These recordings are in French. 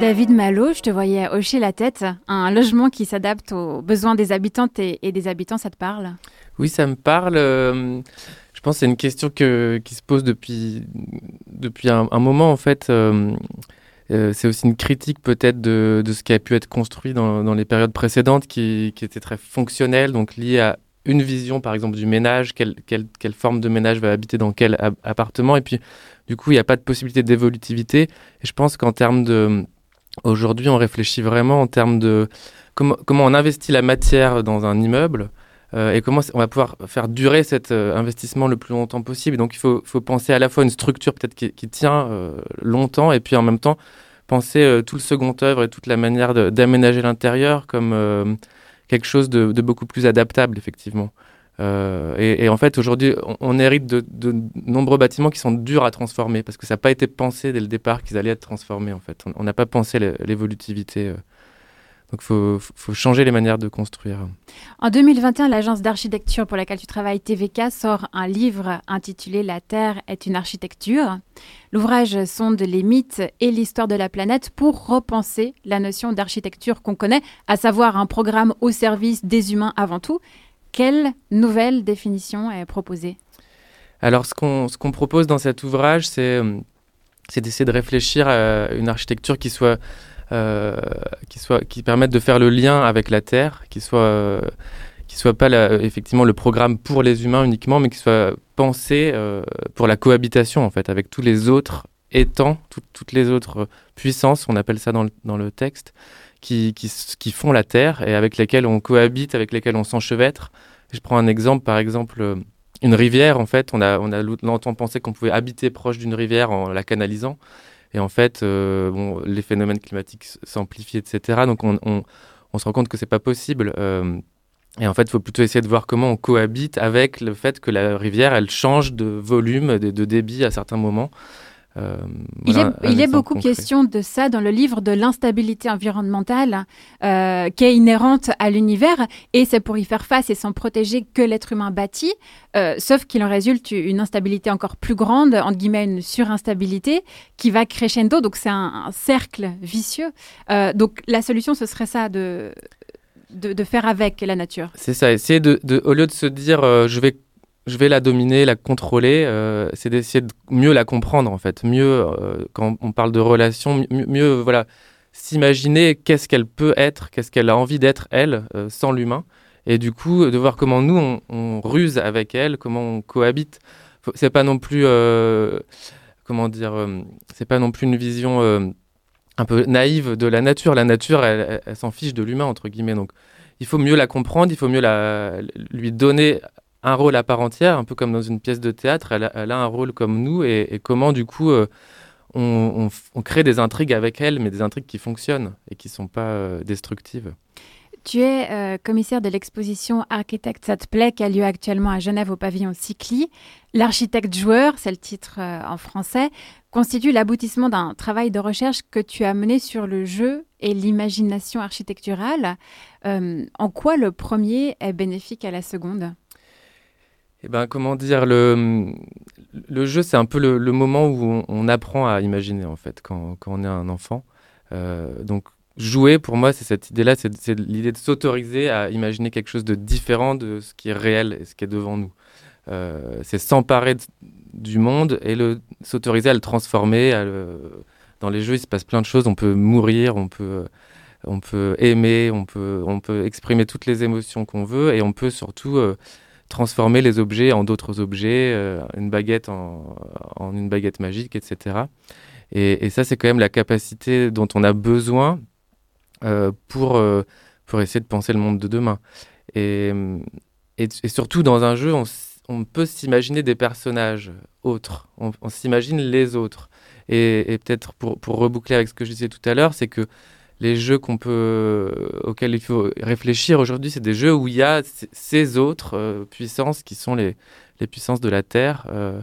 David Malo, je te voyais hocher la tête. Un logement qui s'adapte aux besoins des habitantes et, des habitants, ça te parle? Oui, ça me parle. Euh, je pense que c'est une question qui se pose depuis, depuis un, moment, en fait. Euh, euh, c'est aussi une critique peut-être de, ce qui a pu être construit dans, les périodes précédentes qui, qui, était très fonctionnel, donc lié à une vision par exemple du ménage, quelle, quelle, forme de ménage va habiter dans quel appartement, et puis du coup il n'y a pas de possibilité d'évolutivité. Et je pense qu'en termes de Aujourd'hui, on réfléchit vraiment en termes de comment, comment on investit la matière dans un immeuble euh, et comment on va pouvoir faire durer cet euh, investissement le plus longtemps possible. Donc, il faut, faut penser à la fois une structure peut-être qui, tient euh, longtemps et puis en même temps penser tout le second œuvre et toute la manière d'aménager l'intérieur comme quelque chose de, de, beaucoup plus adaptable, effectivement. Euh, et, en fait, aujourd'hui, on, hérite de, nombreux bâtiments qui sont durs à transformer parce que ça n'a pas été pensé dès le départ qu'ils allaient être transformés. En fait, on n'a pas pensé l'évolutivité. Donc, il faut, changer les manières de construire. En 2021, l'agence d'architecture pour laquelle tu travailles, TVK, sort un livre intitulé La Terre est une architecture. L'ouvrage sonde les mythes et l'histoire de la planète pour repenser la notion d'architecture qu'on connaît, à savoir un programme au service des humains avant tout. Quelle nouvelle définition est proposée? Alors, ce qu'on propose dans cet ouvrage, euh, c'est d'essayer de réfléchir à une architecture qui soit, qui soit qui permette de faire le lien avec la Terre, qui soit euh, qui soit pas effectivement le programme pour les humains uniquement, mais qui soit pensé pour la cohabitation en fait avec tous les autres étangs, toutes les autres puissances, on appelle ça dans dans le texte, qui, qui, font la Terre et avec lesquels on cohabite, avec lesquels on s'enchevêtre. Je prends un exemple, par exemple, euh, une rivière, en fait, on a, on a longtemps pensé qu'on pouvait habiter proche d'une rivière en la canalisant. Et en fait, euh, bon, les phénomènes climatiques s'amplifient, etc. Donc on, se rend compte que c'est pas possible. Euh, et en fait, il faut plutôt essayer de voir comment on cohabite avec le fait que la rivière, elle change de volume, de débit à certains moments. Euh, il, est, beaucoup question de ça dans le livre de l'instabilité environnementale euh, qui est inhérente à l'univers et c'est pour y faire face et s'en protéger que l'être humain bâtit, euh, sauf qu'il en résulte une instabilité encore plus grande, entre guillemets une surinstabilité qui va crescendo, donc c'est un, cercle vicieux. donc la solution ce serait ça de, de, faire avec la nature. C'est ça, essayer de, au lieu de se dire je vais je vais la dominer, la contrôler, euh, c'est d'essayer de mieux la comprendre en fait, mieux euh, quand on parle de relation, mieux, voilà, s'imaginer qu'est-ce qu'elle peut être, qu'est-ce qu'elle a envie d'être elle euh, sans l'humain, et du coup de voir comment nous on, ruse avec elle, comment on cohabite. C'est pas non plus, comment dire, c'est pas non plus une vision un peu naïve de la nature. La nature, elle, elle s'en fiche de l'humain entre guillemets, donc il faut mieux la comprendre, il faut mieux la, lui donner un rôle à part entière, un peu comme dans une pièce de théâtre. Elle a, un rôle comme nous et, comment du coup euh, on, crée des intrigues avec elle, mais des intrigues qui fonctionnent et qui ne sont pas euh, destructives. Tu es euh, commissaire de l'exposition Architecte ça te plaît qui a lieu actuellement à Genève au pavillon Cycli. L'architecte joueur, c'est le titre en français, constitue l'aboutissement d'un travail de recherche que tu as mené sur le jeu et l'imagination architecturale. en quoi le premier est bénéfique à la seconde? Eh ben, comment dire, le, le jeu, c'est un peu le, moment où on, apprend à imaginer, en fait, quand, quand on est un enfant. Euh, donc, jouer, pour moi, c'est cette idée-là, c'est l'idée de s'autoriser à imaginer quelque chose de différent de ce qui est réel et ce qui est devant nous. Euh, c'est s'emparer du monde et s'autoriser à le transformer. À Dans les jeux, il se passe plein de choses. On peut mourir, on peut, on peut aimer, on peut, on peut exprimer toutes les émotions qu'on veut et on peut surtout... Euh, transformer les objets en d'autres objets, euh, une baguette en, une baguette magique, etc. Et, ça, c'est quand même la capacité dont on a besoin euh, pour, euh, pour essayer de penser le monde de demain. Et, surtout, dans un jeu, on, peut s'imaginer des personnages autres, on, s'imagine les autres. Et, peut-être pour reboucler avec ce que je disais tout à l'heure, c'est que les jeux qu'on peut, euh, auxquels il faut réfléchir aujourd'hui, c'est des jeux où il y a ces autres euh, puissances qui sont les, les, puissances de la Terre. Euh,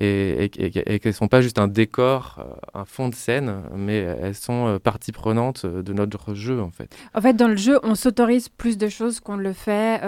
et, qu'elles ne sont pas juste un décor, un fond de scène, mais elles sont partie prenante de notre jeu en fait. En fait, dans le jeu, on s'autorise plus de choses qu'on le fait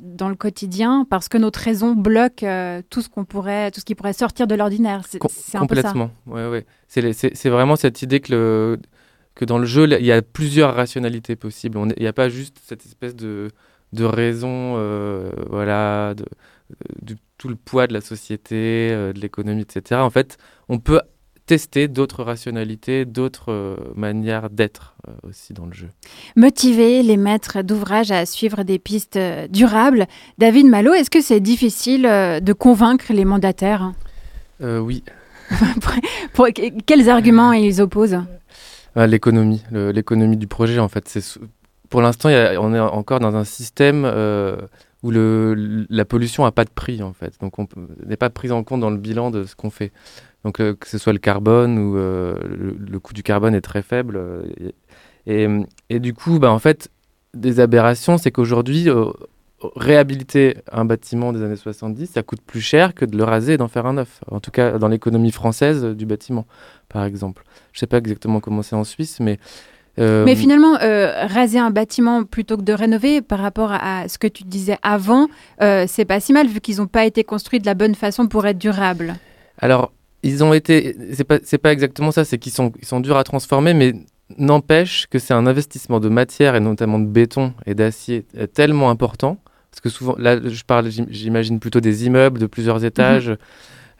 dans le quotidien parce que notre raison bloque tout ce qu'on pourrait, tout ce qui pourrait sortir de l'ordinaire. C'est un peu ça. Complètement. Ouais, ouais. C'est vraiment cette idée que le que dans le jeu, il y a plusieurs rationalités possibles. Il n'y a pas juste cette espèce de, de raison, euh, voilà, de, tout le poids de la société, euh, de l'économie, etc. En fait, on peut tester d'autres rationalités, d'autres euh, manières d'être aussi dans le jeu. Motiver les maîtres d'ouvrage à suivre des pistes durables. David Malo, est-ce que c'est difficile de convaincre les mandataires? Oui. pour, quels arguments ils opposent? Ah, l'économie, l'économie du projet en fait. Pour l'instant, on est encore dans un système euh, où le, la pollution n'a pas de prix en fait. Donc on n'est pas pris en compte dans le bilan de ce qu'on fait. Donc euh, que ce soit le carbone ou euh, le, coût du carbone est très faible. Et, et, du coup, bah, en fait, des aberrations, c'est qu'aujourd'hui, réhabiliter un bâtiment des années 70, ça coûte plus cher que de le raser et d'en faire un neuf. En tout cas, dans l'économie française du bâtiment, par exemple. Je sais pas exactement comment c'est en Suisse, mais... Euh, mais finalement, euh, raser un bâtiment plutôt que de rénover, par rapport à, ce que tu disais avant, euh, c'est pas si mal vu qu'ils n'ont pas été construits de la bonne façon pour être durables. Alors, ils ont été. C'est pas, pas exactement ça, c'est qu'ils sont, ils sont durs à transformer, mais n'empêche que c'est un investissement de matière et notamment de béton et d'acier tellement important. Parce que souvent, là, je parle, j'imagine plutôt des immeubles de plusieurs étages, mhm.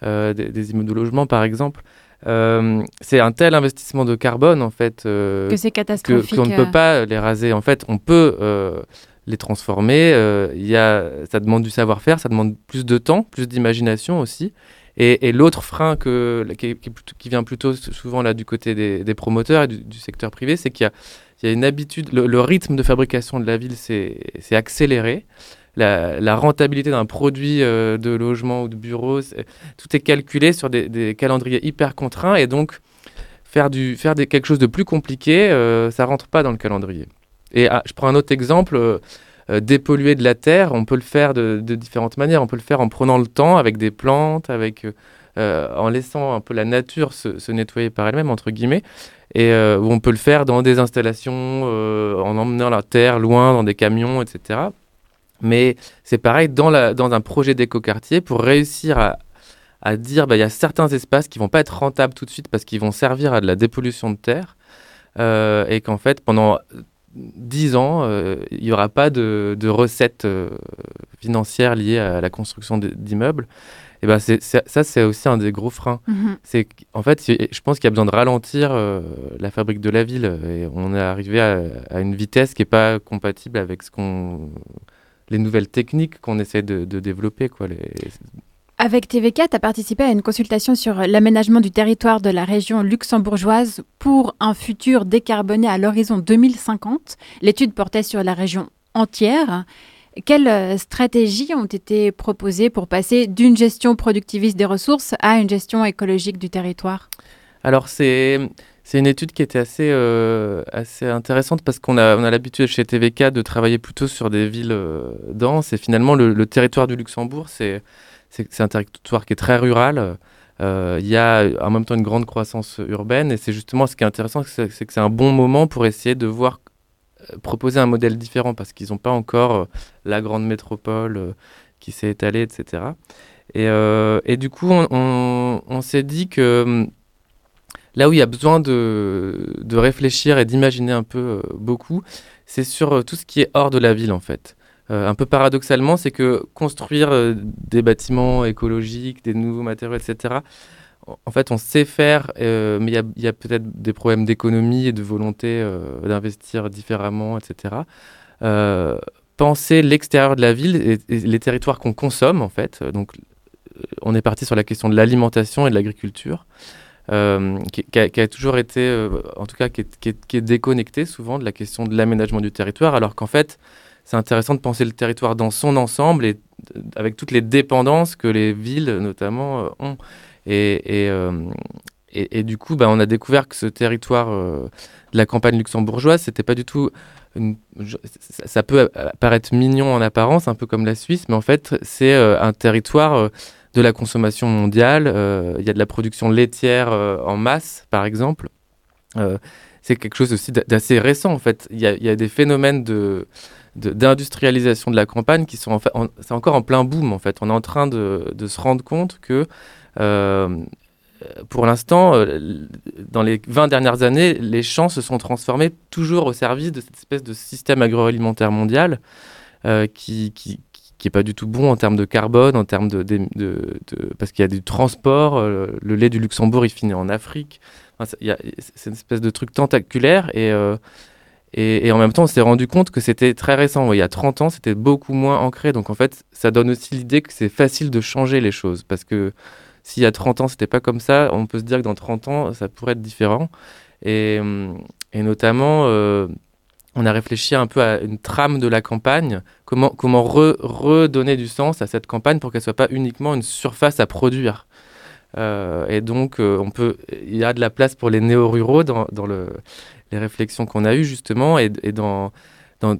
Des, des, immeubles de logement par exemple. Euh, c'est un tel investissement de carbone en fait euh, que c'est catastrophique qu'on ne peut euh. pas les raser. En fait, on peut les transformer. Il y a, ça demande du savoir-faire, ça demande plus de temps, plus d'imagination aussi. Et, l'autre frein que, qui, vient plutôt souvent là du côté des, promoteurs et du, secteur privé, c'est qu'il y, y a, une habitude, le, le, rythme de fabrication de la ville s'est accéléré la, rentabilité d'un produit euh, de logement ou de bureau, tout est calculé sur des, calendriers hyper contraints et donc faire, du, faire quelque chose de plus compliqué, euh, ça rentre pas dans le calendrier. Et ah, je prends un autre exemple. Euh, dépolluer de la terre, on peut le faire de, différentes manières. On peut le faire en prenant le temps avec des plantes, avec, en laissant un peu la nature se, nettoyer par elle-même, entre guillemets. Et on peut le faire dans des installations, en emmenant la terre loin dans des camions, etc. Mais c'est pareil dans, la, dans un projet d'écoquartier, pour réussir à, à dire bah, il y a certains espaces qui vont pas être rentables tout de suite parce qu'ils vont servir à de la dépollution de terre euh, et qu'en fait pendant 10 ans euh, il n'y aura pas de, de recettes euh, financières liées à la construction d'immeubles. Et ben c'est, ça c'est aussi un des gros freins. Mm-hmm. C'est en fait je pense qu'il y a besoin de ralentir la fabrique de la ville et on est arrivé à, à une vitesse qui n'est pas compatible avec ce qu'on les nouvelles techniques qu'on essaie de, développer. Quoi, les... Avec TVK, tu as participé à une consultation sur l'aménagement du territoire de la région luxembourgeoise pour un futur décarboné à l'horizon 2050. L'étude portait sur la région entière. Quelles euh, stratégies ont été proposées pour passer d'une gestion productiviste des ressources à une gestion écologique du territoire? Alors, c'est c'est une étude qui était assez, euh, assez intéressante parce qu'on a, on a l'habitude chez TVK de travailler plutôt sur des villes euh, denses et finalement le, territoire du Luxembourg, c'est, un territoire qui est très rural. Euh, il y a en même temps une grande croissance urbaine et c'est justement ce qui est intéressant, c'est, que c'est un bon moment pour essayer de voir proposer un modèle différent parce qu'ils n'ont pas encore la grande métropole qui s'est étalée, etc. Et, et du coup, on s'est dit que hum, Là où il y a besoin de, réfléchir et d'imaginer un peu euh, beaucoup, c'est sur euh, tout ce qui est hors de la ville en fait. Euh, un peu paradoxalement, c'est que construire des bâtiments écologiques, des nouveaux matériaux, etc., en fait, on sait faire, mais il y a, peut-être des problèmes d'économie et de volonté d'investir différemment, etc. penser l'extérieur de la ville et, et les territoires qu'on consomme, en fait. Donc, on est parti sur la question de l'alimentation et de l'agriculture. Euh, qui, a, toujours été, euh, en tout cas, qui est, déconnecté souvent de la question de l'aménagement du territoire, alors qu'en fait, c'est intéressant de penser le territoire dans son ensemble et avec toutes les dépendances que les villes, notamment, euh, ont. Et, du coup, bah, on a découvert que ce territoire de la campagne luxembourgeoise, c'était pas du tout. ça peut paraître mignon en apparence, un peu comme la Suisse, mais en fait, c'est un territoire de la consommation mondiale. Il y a de la production laitière en masse, par exemple. c'est quelque chose aussi d'assez récent, en fait. Il y, a, des phénomènes de d'industrialisation de, la campagne qui sont en fait, c'est encore en plein boom en fait. On est en train de, de se rendre compte que pour l'instant, euh, dans les 20 dernières années, les champs se sont transformés toujours au service de cette espèce de système agroalimentaire mondial euh, qui, qui, qui est pas du tout bon en termes de carbone, en termes de, parce qu'il y a du transport. Euh, le lait du Luxembourg, il finit en Afrique. c'est une espèce de truc tentaculaire et, et, et en même temps, on s'est rendu compte que c'était très récent. il y a 30 ans, c'était beaucoup moins ancré. Donc en fait, ça donne aussi l'idée que c'est facile de changer les choses parce que s'il y a 30 ans, c'était pas comme ça, on peut se dire que dans 30 ans, ça pourrait être différent. Et, et notamment, euh, on a réfléchi un peu à une trame de la campagne, comment, comment redonner du sens à cette campagne pour qu'elle soit pas uniquement une surface à produire. Euh, et donc, euh, on peut, il y a de la place pour les néo-ruraux dans, dans le, les réflexions qu'on a eues justement et, et dans, dans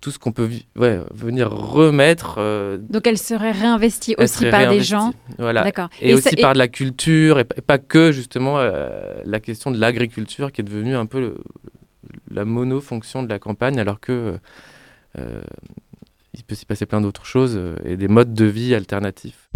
tout ce qu'on peut ouais, venir remettre. Euh, Donc elle serait réinvestie aussi par des gens. Voilà. D'accord. Et, aussi par de la culture et, pas que justement euh, la question de l'agriculture qui est devenue un peu la monofonction de la campagne alors que euh, il peut s'y passer plein d'autres choses et des modes de vie alternatifs.